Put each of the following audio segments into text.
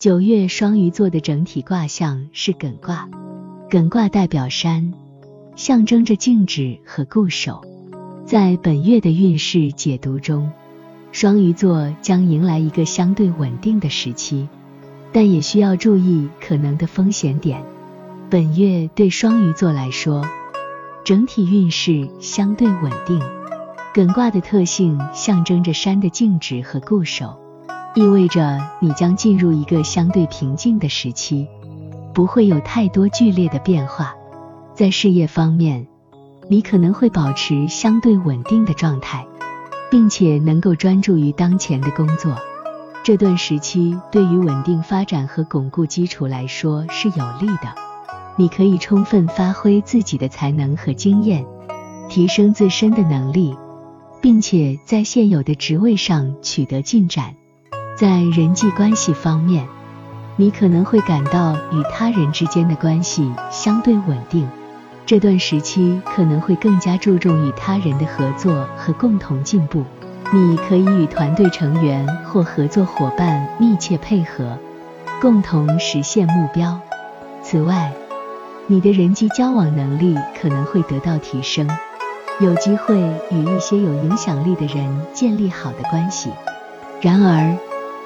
九月双鱼座的整体卦象是艮卦，艮卦代表山，象征着静止和固守。在本月的运势解读中，双鱼座将迎来一个相对稳定的时期，但也需要注意可能的风险点。本月对双鱼座来说，整体运势相对稳定。艮卦的特性象征着山的静止和固守，意味着你将进入一个相对平静的时期，不会有太多剧烈的变化。在事业方面，你可能会保持相对稳定的状态，并且能够专注于当前的工作。这段时期对于稳定发展和巩固基础来说是有利的，你可以充分发挥自己的才能和经验，提升自身的能力。并且在现有的职位上取得进展，在人际关系方面，你可能会感到与他人之间的关系相对稳定。这段时期可能会更加注重与他人的合作和共同进步。你可以与团队成员或合作伙伴密切配合，共同实现目标。此外，你的人际交往能力可能会得到提升。有机会与一些有影响力的人建立好的关系。然而，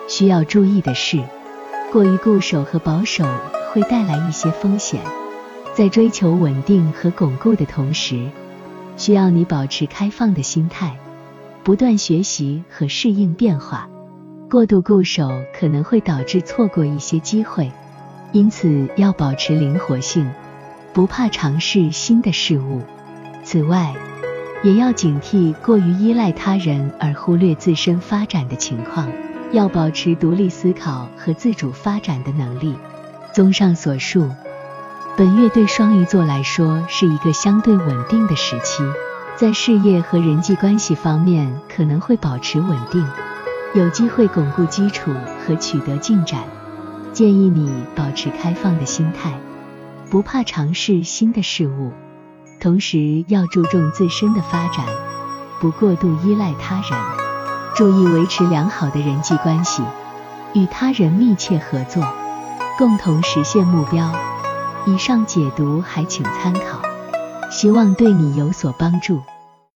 需要注意的是，过于固守和保守会带来一些风险。在追求稳定和巩固的同时，需要你保持开放的心态，不断学习和适应变化。过度固守可能会导致错过一些机会，因此要保持灵活性，不怕尝试新的事物。此外，也要警惕过于依赖他人而忽略自身发展的情况，要保持独立思考和自主发展的能力。综上所述，本月对双鱼座来说是一个相对稳定的时期，在事业和人际关系方面可能会保持稳定，有机会巩固基础和取得进展。建议你保持开放的心态，不怕尝试新的事物。同时要注重自身的发展，不过度依赖他人，注意维持良好的人际关系，与他人密切合作，共同实现目标。以上解读还请参考，希望对你有所帮助。